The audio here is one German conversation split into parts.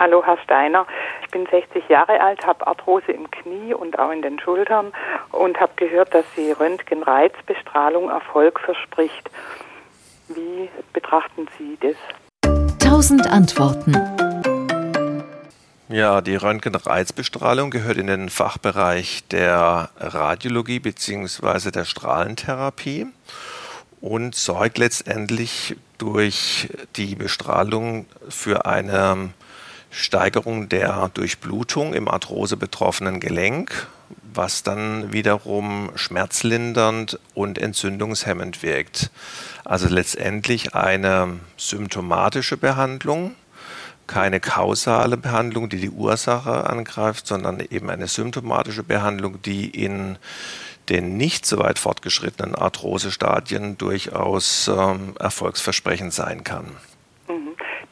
Hallo, Herr Steiner. Ich bin 60 Jahre alt, habe Arthrose im Knie und auch in den Schultern und habe gehört, dass die Röntgenreizbestrahlung Erfolg verspricht. Wie betrachten Sie das? 1000 Antworten. Ja, die Röntgenreizbestrahlung gehört in den Fachbereich der Radiologie bzw. der Strahlentherapie und sorgt letztendlich durch die Bestrahlung für eine Steigerung der Durchblutung im Arthrose betroffenen Gelenk, was dann wiederum schmerzlindernd und entzündungshemmend wirkt. Also letztendlich eine symptomatische Behandlung keine kausale Behandlung, die die Ursache angreift, sondern eben eine symptomatische Behandlung, die in den nicht so weit fortgeschrittenen Arthrosestadien durchaus ähm, erfolgsversprechend sein kann.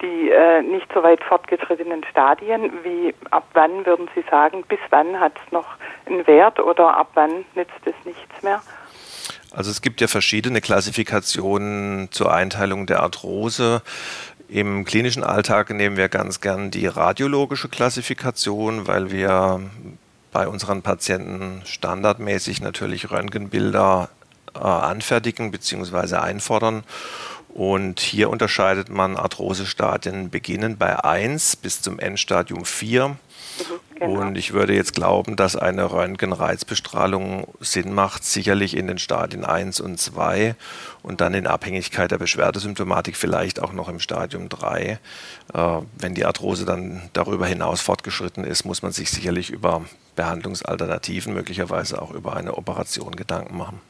Die äh, nicht so weit fortgeschrittenen Stadien, wie ab wann würden Sie sagen, bis wann hat es noch einen Wert oder ab wann nützt es nichts mehr? Also es gibt ja verschiedene Klassifikationen zur Einteilung der Arthrose. Im klinischen Alltag nehmen wir ganz gern die radiologische Klassifikation, weil wir bei unseren Patienten standardmäßig natürlich Röntgenbilder äh, anfertigen bzw. einfordern. Und hier unterscheidet man Arthrosestadien beginnen bei 1 bis zum Endstadium 4. Genau. Und ich würde jetzt glauben, dass eine Röntgenreizbestrahlung Sinn macht, sicherlich in den Stadien 1 und 2 und dann in Abhängigkeit der Beschwerdesymptomatik vielleicht auch noch im Stadium 3. Äh, wenn die Arthrose dann darüber hinaus fortgeschritten ist, muss man sich sicherlich über Behandlungsalternativen, möglicherweise auch über eine Operation Gedanken machen.